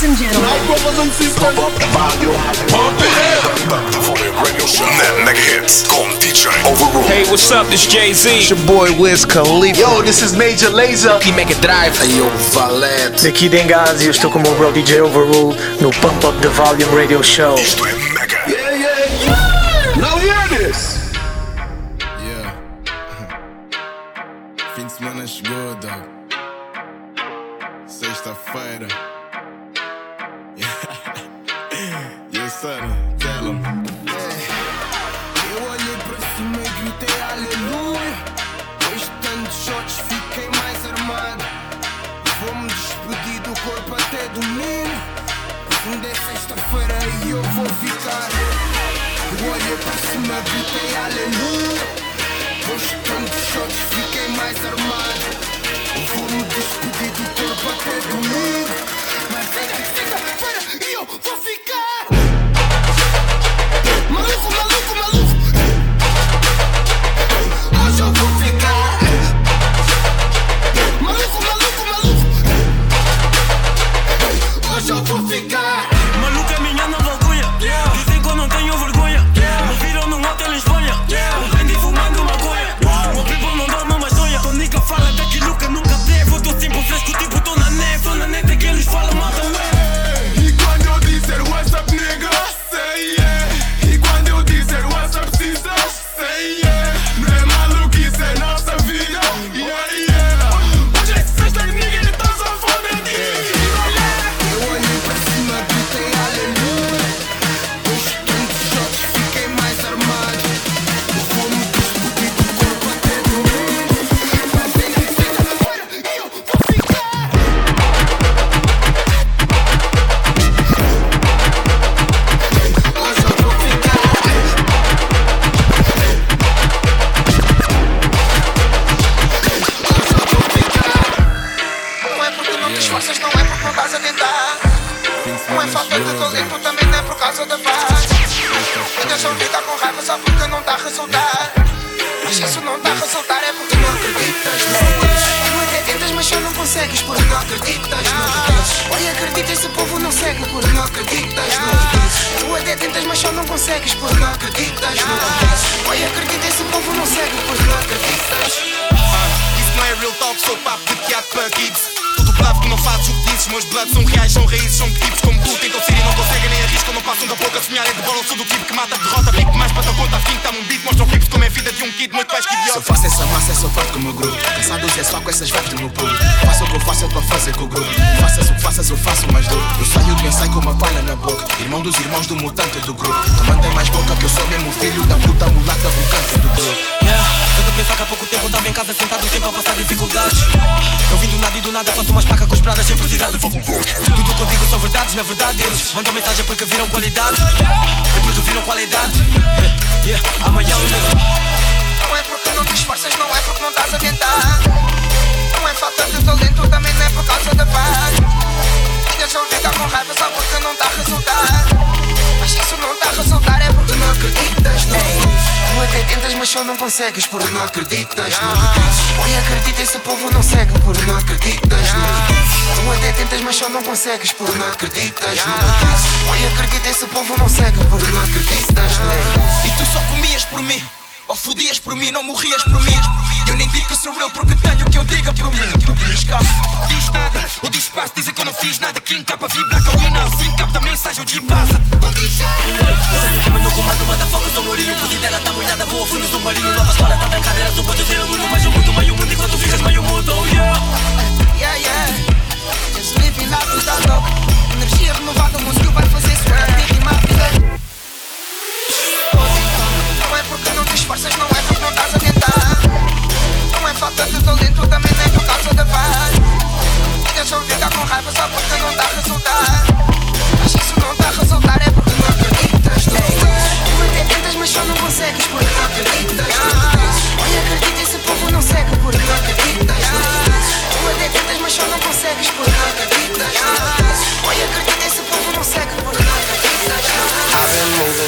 Ladies and gentlemen. My brothers and sisters. Pump up the volume. Pump it up. The volume radio show. Mega hits con DJ Overrule. Hey, what's up? This Jay Z. It's your boy Wiz Khalifa. Yo, this is Major Lazer. He make it drive. Hey, yo, Valete. Daqui Dengazi, eu estou com o meu bro DJ Overrule no Pump Up the Volume Radio Show. Isto é do corpo verdades, na verdade eles Mandam mensagem porque viram qualidade. E porque viram qualidade. Yeah, amanhã eu Não é porque não te esforças, não é porque não estás a tentar. Não é falta de talento, também não é por causa da paz. Ninguém só fica com raiva só porque não está a resultar Mas isso não está a resultar é porque não acreditas neles Tu até tentas mas só não consegues porque não acreditas neles Olha, acredita, esse povo não segue porque não acreditas neles Tu até tentas mas só não consegues porque não acreditas neles Olha, acredita, esse povo não segue porque não acreditas neles E tu só comias por mim Ou fodias por mim, não morrias por mim Eu nem digo que sou eu porque tenho o que eu diga por mim Escape, diz nada O disfarce dizem que eu não fiz nada Quem capa vibra com o não Sim, capta mensagem, o de passa Mas no comando, motherfucker, sou Mourinho Pude dela tá molhada, boa, fui no submarino Nova escola, tá na cadeira, sou pode ter aluno Mas eu mudo meio mundo enquanto ficas meio mudo, oh yeah Yeah, yeah. Just living la vida louca. Energia renovada, o músico vai fazer sweat e rimar vida. Não é porque não te esforças, não é porque não estás a tentar. É falta de talento, também não é por causa da paz. Ninguém só fica com raiva só porque não está a resultar. Mas se isso não está a resultar é porque não acreditas. Tu até tentas, mas só não consegues porque não acreditas neles. Olha, acredita, esse povo não segue porque não acreditas. Tu até tentas, mas só não consegues porque não acreditas neles. Olha, acredita,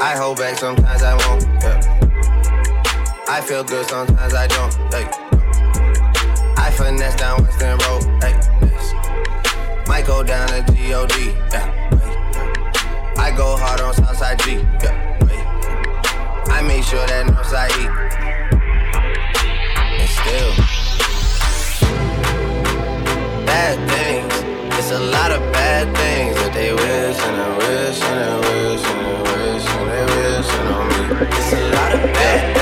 I hold back sometimes I won't. Yeah. I feel good sometimes I don't. Hey. I finesse down Weston Road. Hey. Might go down to God. Yeah. I go hard on Southside G. Yeah. I make sure that Northside E. And still, bad things. It's a lot of bad things that they wish and they wish and they wish and they wish on me. It's a lot of bad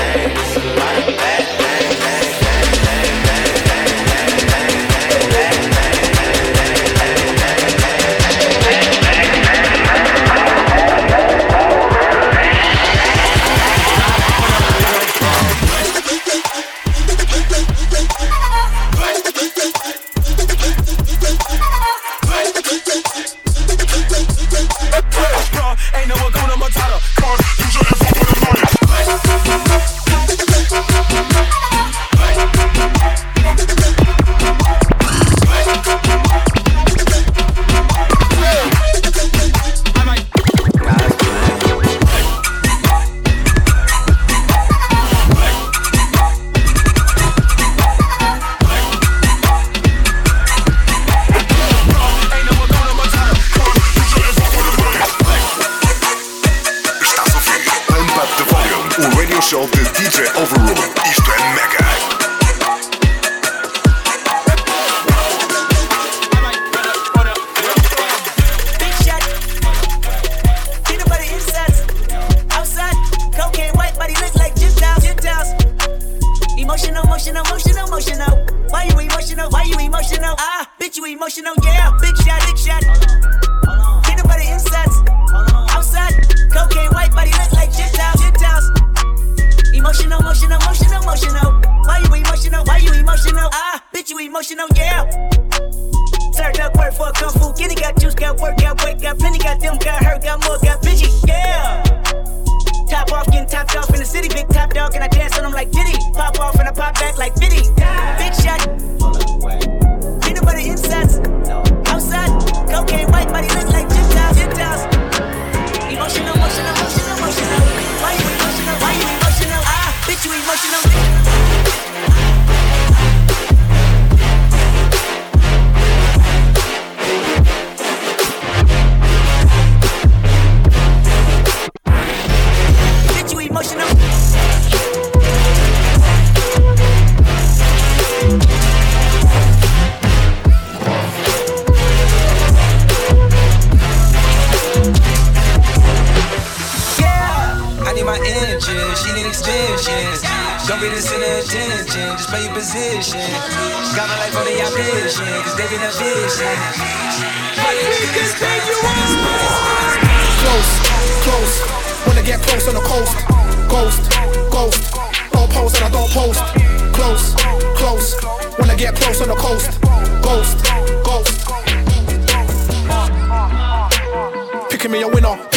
play your position. Got my life on the ambition, cause they be in a vision. But the niggas pay you off. Close, close. Wanna get close on the coast. Ghost, ghost. Don't post and I don't post. Close, close. Wanna get close on the coast. Ghost, ghost. Picking me a winner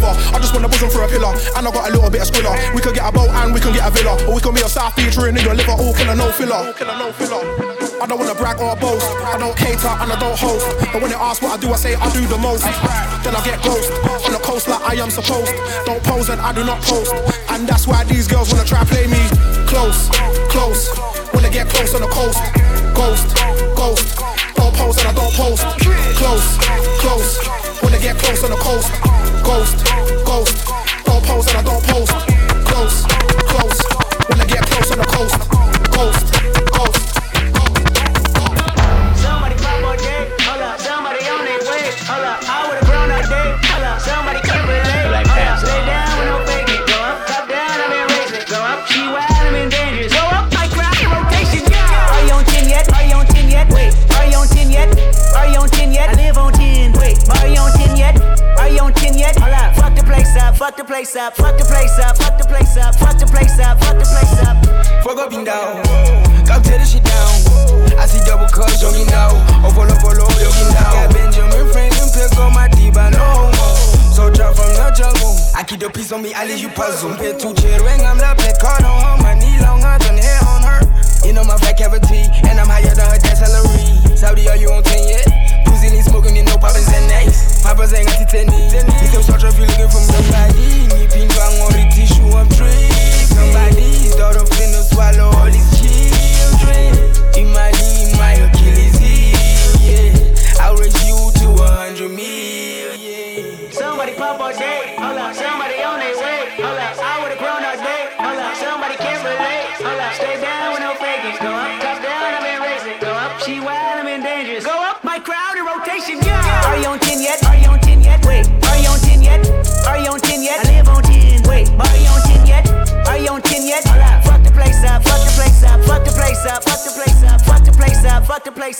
her. I just want a bosom for a pillar. And I got a little bit of squiller. We could get a boat and we can get a villa. Or we can be a South Beach in your liver. All killer, no filler. I don't wanna brag or boast. I don't cater and I don't host. But when they ask what I do, I say I do the most. Then I get ghost on the coast like I am supposed. Don't pose and I do not post. And that's why these girls wanna try play me close, close. When they get close on the coast, ghost, ghost. Don't pose and I don't post. Close, close. They get close on the coast, ghost,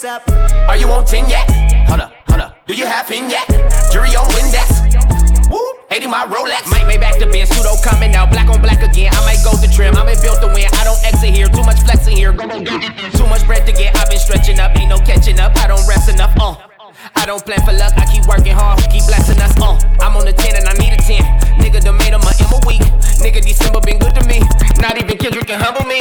Are you on 10 yet? Hold up, hold up. do you have him yet? Jury on Windex. Woo, 80 my Rolex. Might make back to bin, pseudo coming out, black on black again. I might go to trim, I might build the win. I don't exit here, too much flexing here. Too much breath to get, I've been stretching up, ain't no catching up. I don't rest enough, uh. I don't plan for luck, I keep working hard, keep blessing us, uh I'm on a 10 and I need a 10 Nigga done made him a M a week Nigga December been good to me Not even Kendrick can humble me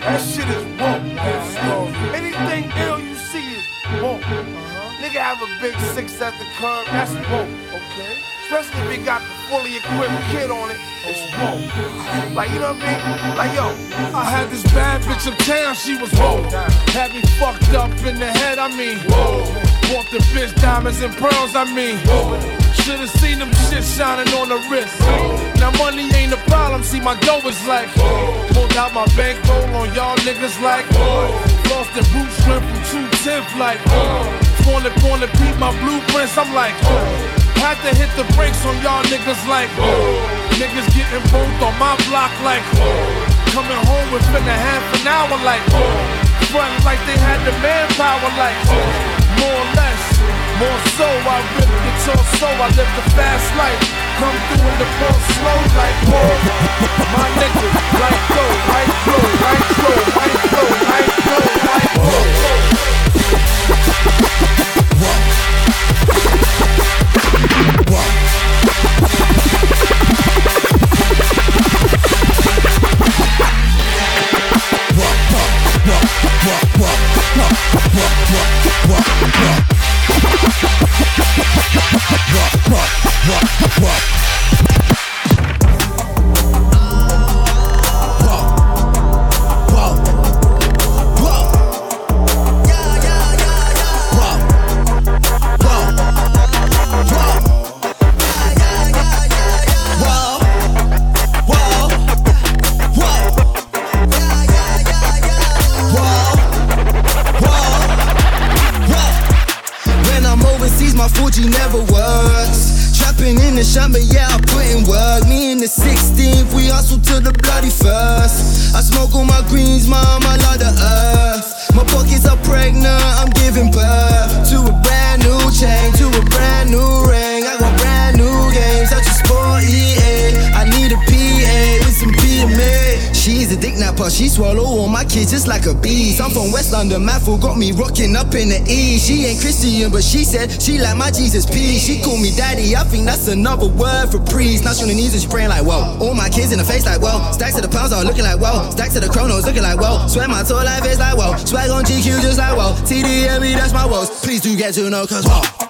That shit is woke. Anything ill you see is woke. Nigga have a big six at the curb, that's woke. Okay. Especially if he got the fully equipped kid on it, it's woke. Like, you know what I mean? Like, yo, I had this bad bitch uptown, she was woke. Had me fucked up in the head, I mean, whoa. Want the bitch diamonds and pearls, I mean, whoa. Should've seen them shit shining on the wrist. Now money ain't a problem, see my dough is like Pulled out my bankroll on y'all niggas like Lost the root shrimp from 210 like Wanna wanna beat my blueprints, I'm like Had to hit the brakes on y'all niggas like Niggas getting both on my block like Coming home within a half an hour like Running like they had the manpower like More or less more so, I rip the torso, I live the fast life. Come through in the ball slow like whoa. My nigga, like go, like Stacks to the chronos looking like, whoa. Swear my tour life is like, whoa. Swag on GQ just like, whoa. TDME, that's my woes. Please do get to know, cause. Whoa.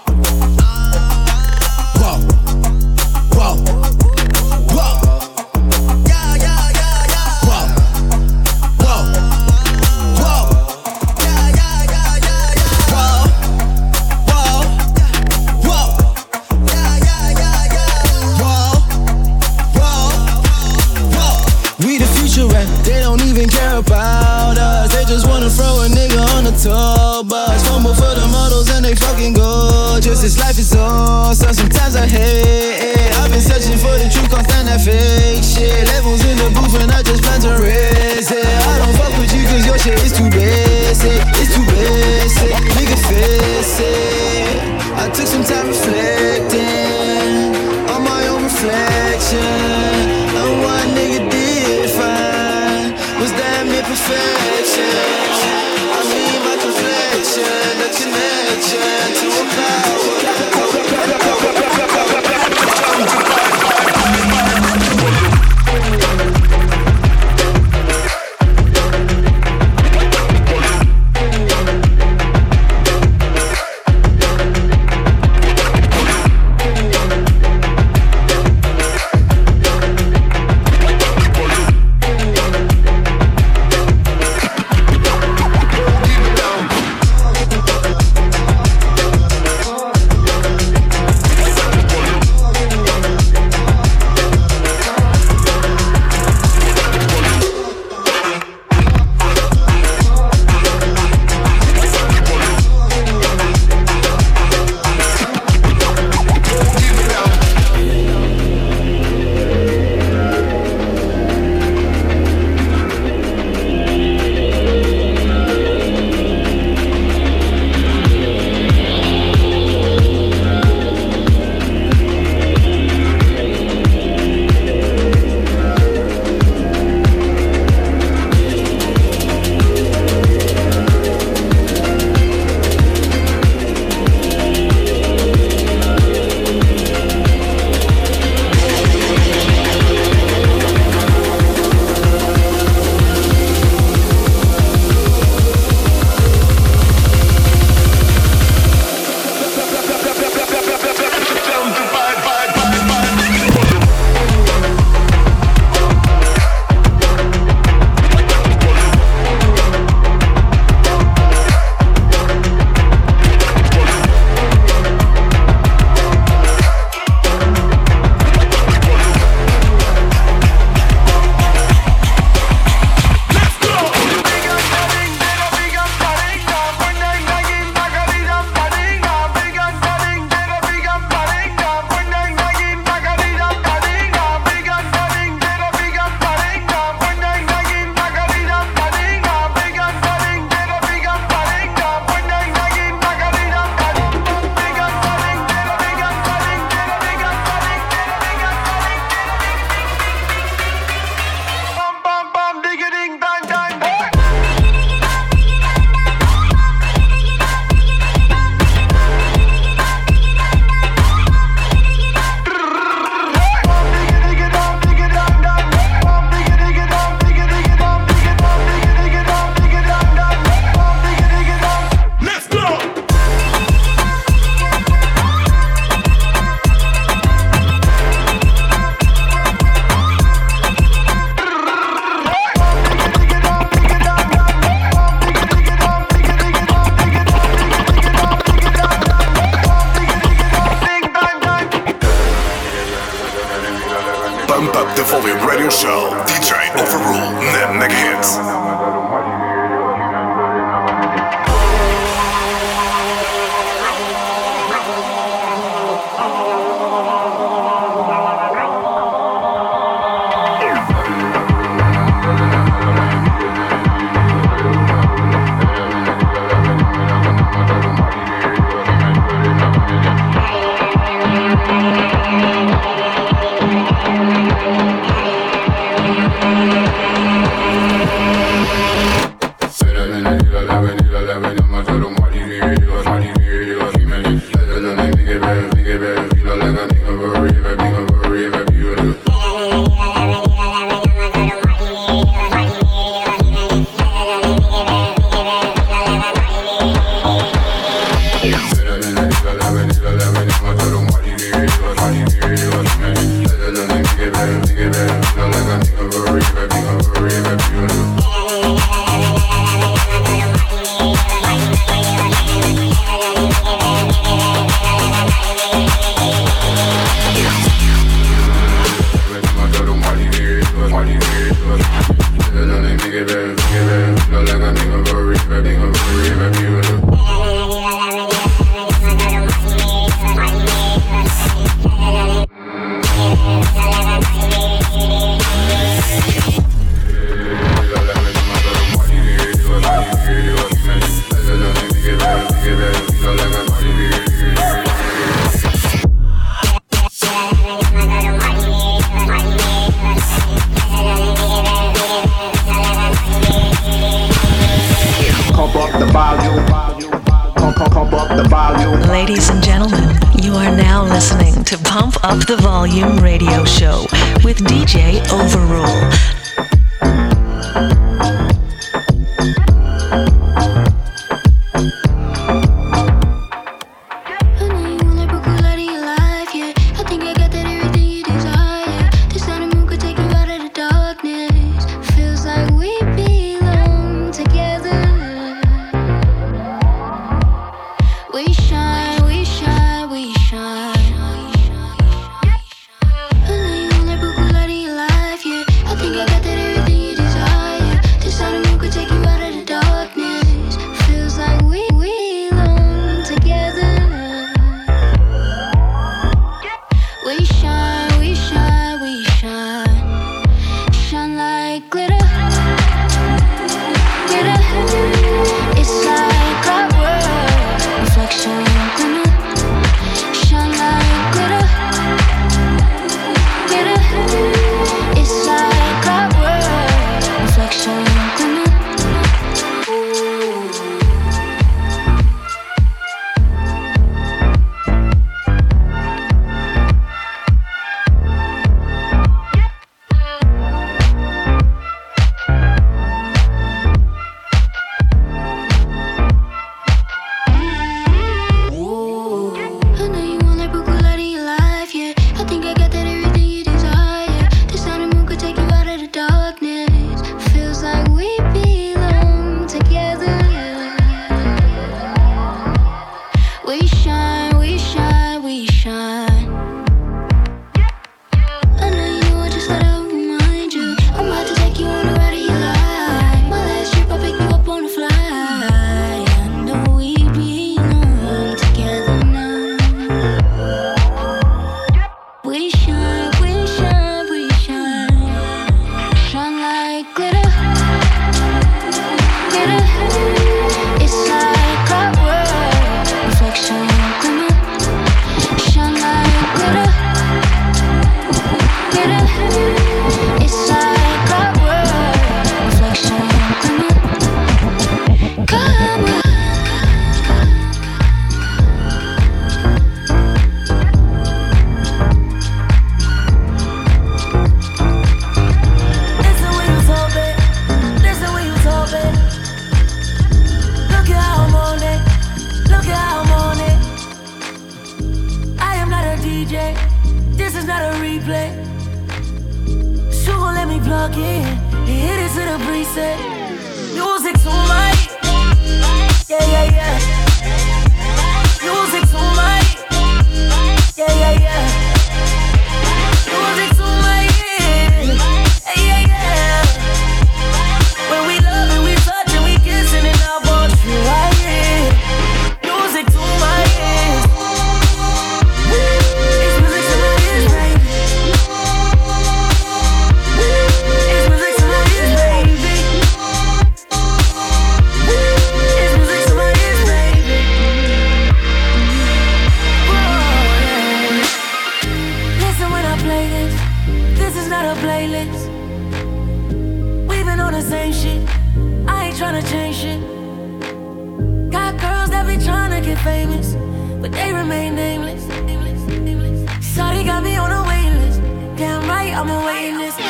I'm a witness.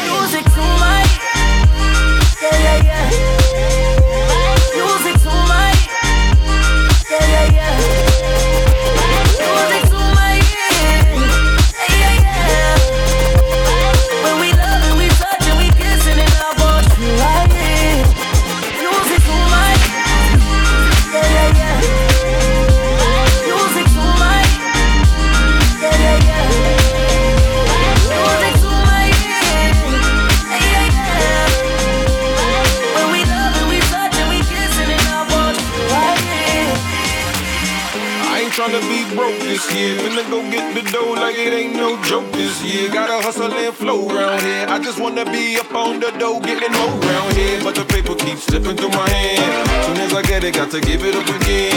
though like it ain't no joke this year. Gotta hustle and flow around here. I just wanna be up on the dough, getting more around here. But the paper keeps slipping through my hand. Soon as I get it, got to give it up again.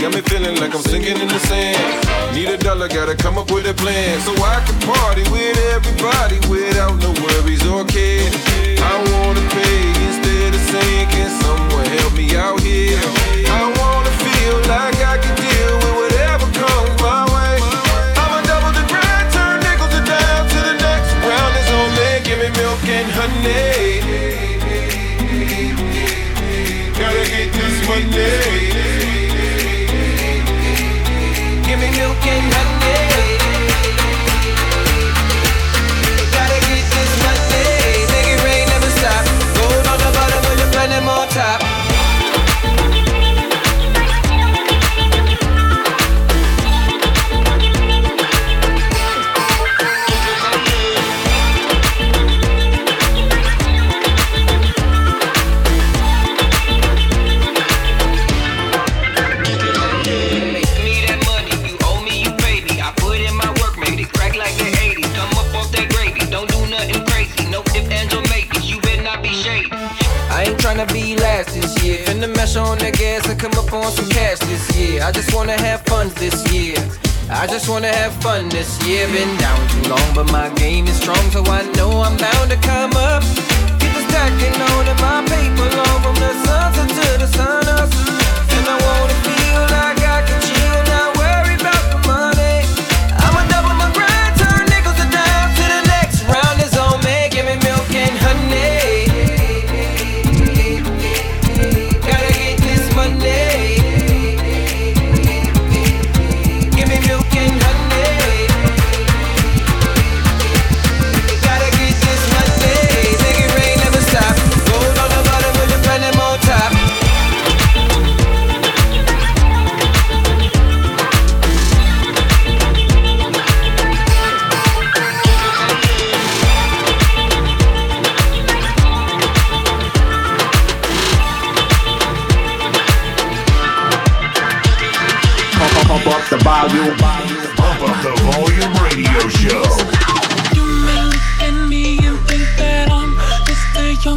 Got me feeling like I'm sinking in the sand. Need a dollar, gotta come up with a plan. So I can party with everybody without no worries or cares. I wanna pay instead of sinking. Someone help me out here. I wanna feel like I can deal with whatever comes. yeah. this year been down too long, but my game is strong, so I know.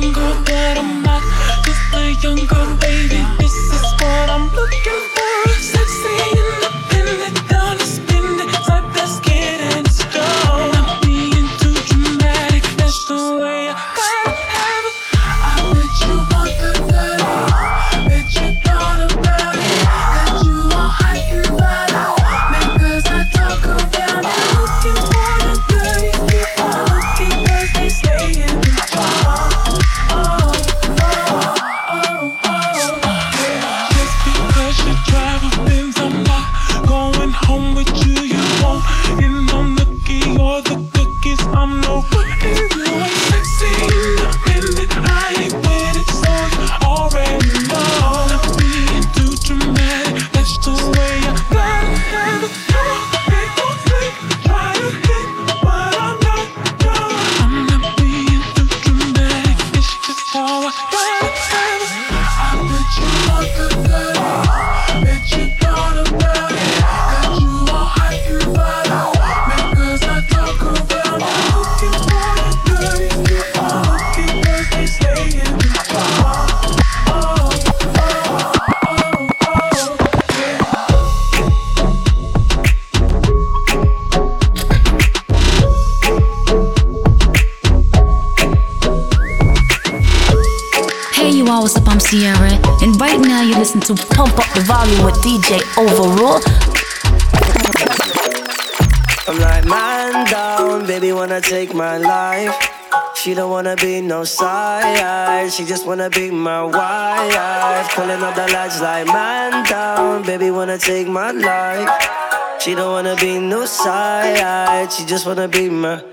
younger but I'm not, just a younger way. You listen to Pump Up the Volume with DJ Overrule. I'm like, man down, baby, wanna take my life. She don't wanna be no side, she just wanna be my wife. Pulling up the latch like, man down, baby, wanna take my life. She don't wanna be no side, she just wanna be my.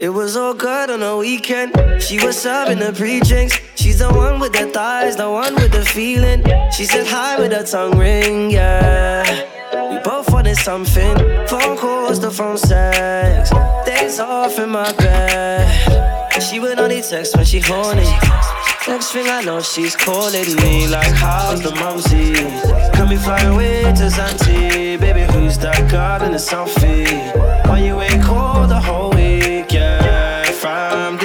It was all good on the weekend. She was serving the pre-drinks. She's the one with the thighs, the one with the feeling. She said hi with her tongue ring, yeah. We both wanted something. Phone calls, the phone sex. Days off in my bed. She would only text when she horny. Next thing I know, she's calling me like, how's the mumsy? Can we fly away to Zante? Baby, who's that girl in the selfie? Why you ain't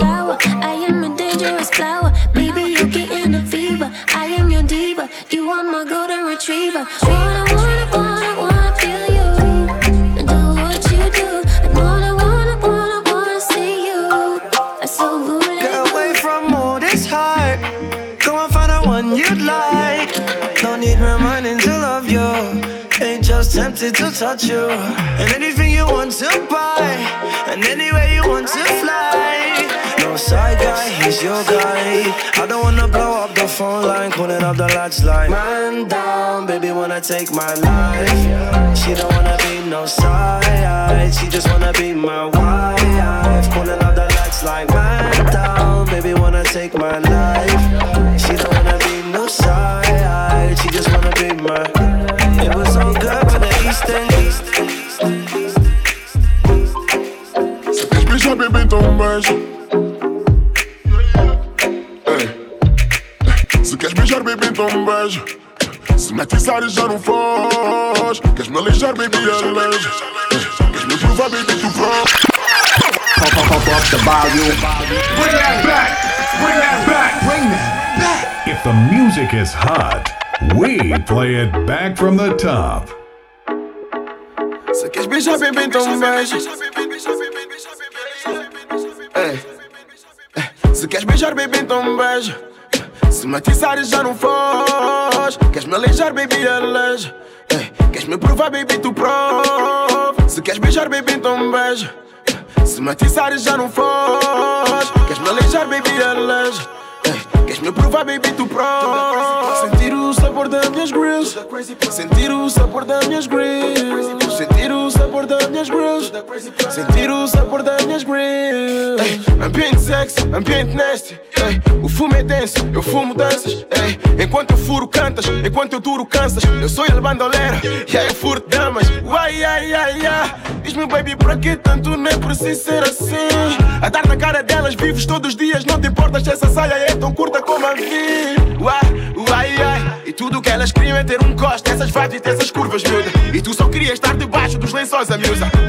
I am a dangerous flower. Maybe you get in a fever. I am your diva. You are my golden retriever. Wanna, wanna, wanna, wanna feel you. Do what you do. I wanna, wanna, wanna, wanna see you. I so. Get away from all this hype. Go and find the one you'd like. No need reminding to love you. Ain't just tempted to touch you. And anything you want to buy. And anywhere you want to fly. Side guy, he's your guy. I don't wanna blow up the phone line, calling up the lads like Man down, baby wanna take my life. She don't wanna be no side, she just wanna be my wife. Calling up the lads like Man down, baby wanna take my life. She don't wanna be no side, she just wanna be my. It was all good for the east end. Se um beijo. Beijo. Se me atiçares, já não foge. Queres me aleijar, baby, aleija. Ei. Queres me provar, baby, tu pronto. Pump, pump, pump up the volume. Bring that back! Bring that back! Bring that back! If the music is hot, we play it back from the top. Se queres beijar, bebê, então beijo. Ei. Ei. Se queres beijar, bebê, então beijo. Se me atiçares, já não foge. Queres me aleijar, baby, aleija. Ei. Queres me provar, baby, tu prova. Se queres beijar, bebê, então um beijo. Se me atiçares, já não foge. Queres me aleijar, baby, aleija. Ei. Queres me provar, baby, tu prova. Sentir o sabor das minhas grills. Sentir o sabor das minhas grills. Sentir o sabor das minhas grills. Sentir o sabor das minhas grills. Ei, ambiente sexy, ambiente nasty. Ei, o fumo é denso, eu fumo danças. Ei, enquanto eu furo cantas, enquanto eu duro cansas. Eu sou el bandoleira, e aí eu furo damas. Uai, ai, ai, ai. Diz-me, baby, pra que tanto nem preciso ser assim? A dar na cara delas, vives todos os dias. Não te importas se essa saia é tão curta como a vida. Uai, uai, ai. E tudo que elas queriam é ter um coste, essas vibes e essas curvas, miúda. E tu só querias estar debaixo dos lençóis, a.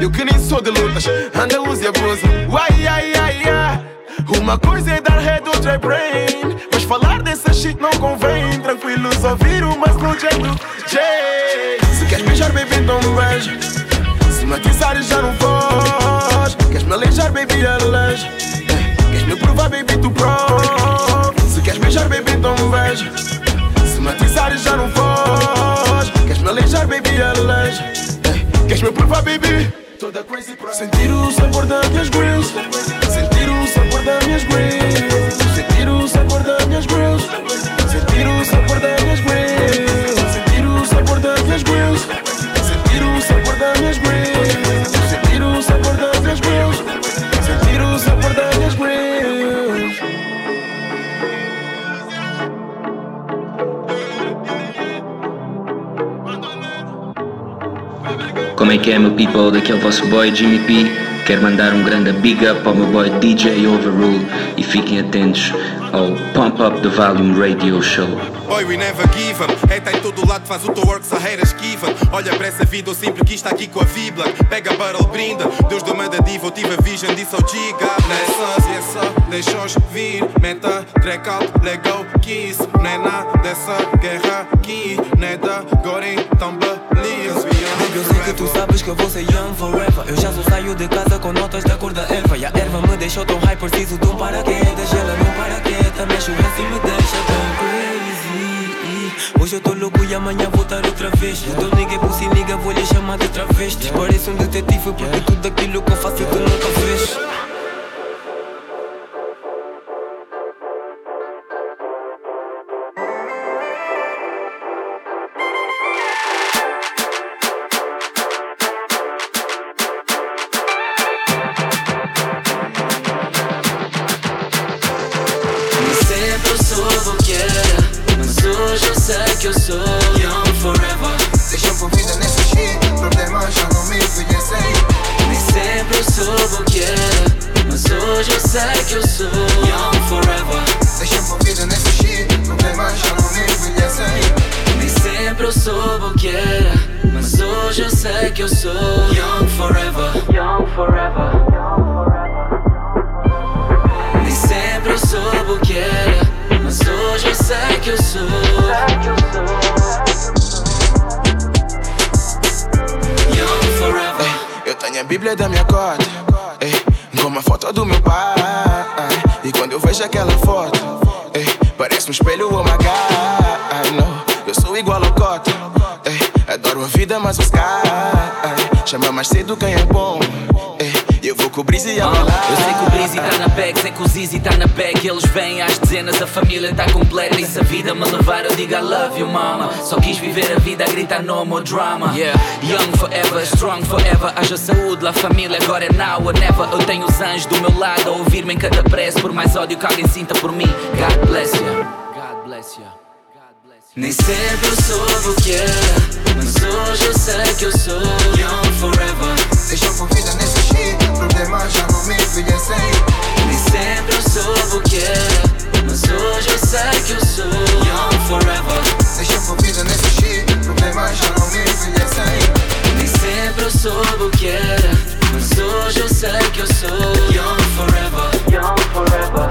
Eu que nem sou de lutas, anda luz e abusa. Uai, ai, ai, ai. Uma coisa é dar head, outra é brain. Mas falar dessa shit não convém. Tranquilo, só vir uma slow jam do J. Se queres beijar, baby, então um beijo. Se me atiçares, já não foge. Queres me aleijar, baby, aleija. Queres me provar, baby, tu prova. Se queres beijar, baby, então um beijo. Se me atiçares, já não foge. Queres me aleijar, baby, aleija. Queres me provar, baby? Sentir o sabor das minhas grills. Sentir o sabor das minhas grills. Sentir o sabor das minhas grills. Sentir o sabor das minhas grills. Sentir o sabor das minhas grills. Sentir o sabor das minhas grills. Como é que é, meu people? Daqui é o vosso boy Jimmy P. Quero mandar um grande big up ao meu boy DJ Overrule e fiquem atentos ao Pump Up the Volume Radio Show. Boy, we never give up. É tá em todo lado, faz o teu work, sarreira esquiva. Olha para essa vida, eu sempre quis estar aqui com a Vibla. Pega a barrel, brinda. Deus do da diva, eu tive a vision, disse ao Giga. Nessa, é só, deixa-os vir. Meta, let go, kiss. Não é nada dessa guerra aqui. Não é da agora então. Baby, eu sei que tu sabes que eu vou ser young forever. Eu já só saio de casa com notas da cor da erva. E a erva me deixou tão high, preciso de um paraquedas. Ela não paraquedas, mexe o e me deixa tão crazy. Hoje eu tô louco e amanhã vou estar outra vez. Tô nigga por si, nigga, vou lhe chamar de travesti. Parece um detetive porque tudo aquilo que eu faço tu nunca fez. A Bíblia da minha cota, ei, com uma foto do meu pai. E quando eu vejo aquela foto, ei, parece um espelho, my God. No, eu sou igual ao cota, ei, adoro a vida, mas o sky. Chama mais cedo quem é bom, com o Breezy e Ah, Eu sei que o Breezy tá na bag, sei que o Zizi tá na bag. Eles vêm às dezenas, a família tá completa. E se a vida me levar eu digo I love you mama. Só quis viver a vida a gritar no more drama. Yeah. Young forever, strong forever. Haja saúde, la família agora é now or never. Eu tenho os anjos do meu lado a ouvir-me em cada prece Por mais ódio que alguém sinta por mim. God bless you God bless you nem sempre eu sou o que era, mas hoje eu sei que eu sou young forever. Deixa envolvida nesse shit, problemas já não me conhecem. Nem sempre eu sou o que era, mas hoje eu sei que eu sou young forever. Deixa envolvida nesse shit, problemas já não me conhecem. Nem sempre eu sou o que era, mas hoje eu sei que eu sou young forever. Young forever.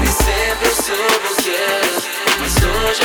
Nem sempre eu sou o que era, mas hoje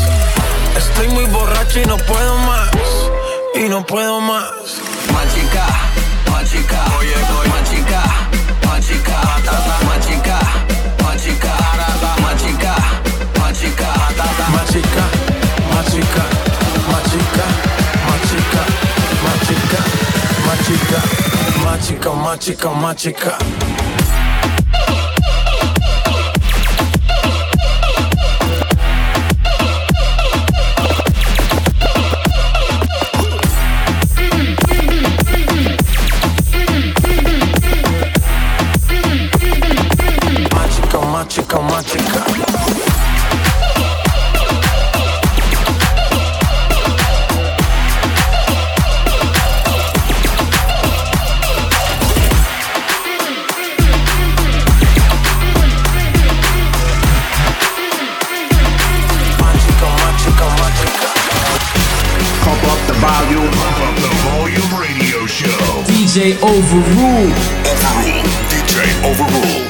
Estoy muy borracho y no puedo más. Y no puedo más. Machica, machica. Oye, oye. Machica, machica. Machica, machica. Machica, machica. Machica, machica. Machica, machica. Machica, machica. Machica, machica, machica. DJ Overrule. Overrule. DJ Overrule.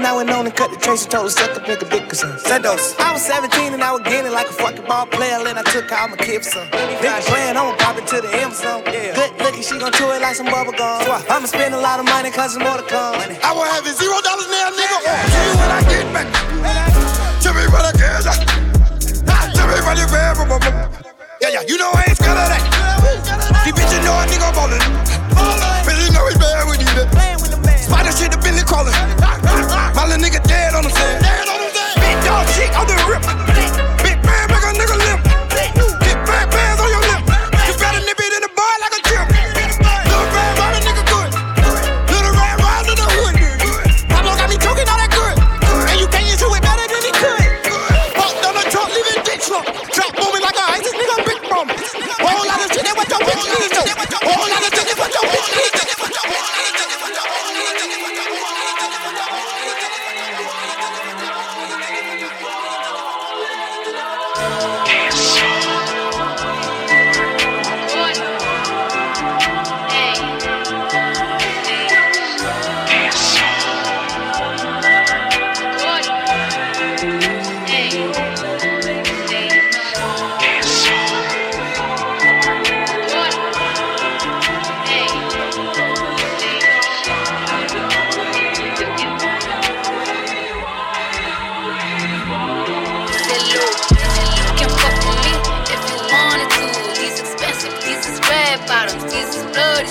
and I went on and cut the trace and told the sucker pick a big cousin. Sendos. I was 17 and I was getting like a fucking ball player, and I took out my kid for some. Playing, I'ma pop it to the Amazon. Yeah. Good looking, she gon' chew it like some bubble gum. I'ma spend a lot of money cause some more to come. I won't have it zero dollars now, nigga. Tell me what I get back. Tell me what I get back. Tell me what you back. Yeah, yeah, you know I ain't scared of that. These bitches know a nigga ballin'. Bitches know he bad with you. Spider shit, the billy crawlin'. A nigga dead on the himself. Dead on himself. Big dog shit on the rip. these is bloody.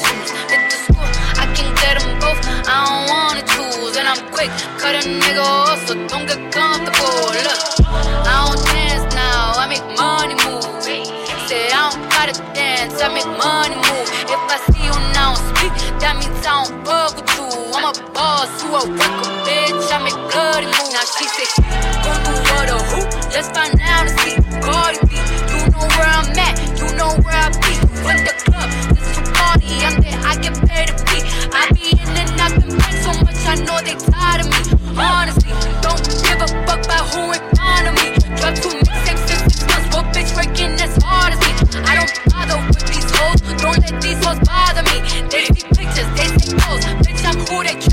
Hit the school, I can get them both. I don't wanna choose, and I'm quick. Cut a nigga off, so don't get comfortable. Look, I don't dance now, I make money move. Say I don't gotta dance, I make money move. If I see you now speak, that means I don't fuck with you. I'm a boss, you a worker, bitch. I make bloody moves. Now she say, gon' do what or who? Let's find out and see. Cardi B, you know where I'm at, you know where I be. What the lucky I'm there, I get paid to be. I be in and out them banks so much, I know they tired of me. Honestly, don't give a fuck about who in front of me. Drug to me, same six, what bitch working as hard as me. I don't bother with these hoes, don't let these hoes bother me. They see pictures, they see posts, bitch, I'm who they